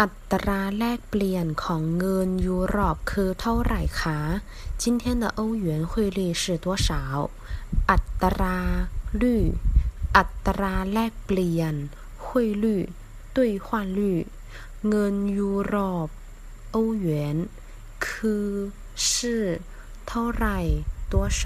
อัตราแลกเปลี่ยนของเงินยุโรปคือเท่าไหร่คะ今天的欧元汇率是多少อัตรา率อัตราแลกเปลี่ยน汇率兑换率เงินยุโรป欧元คือ是เท่าไหร่多少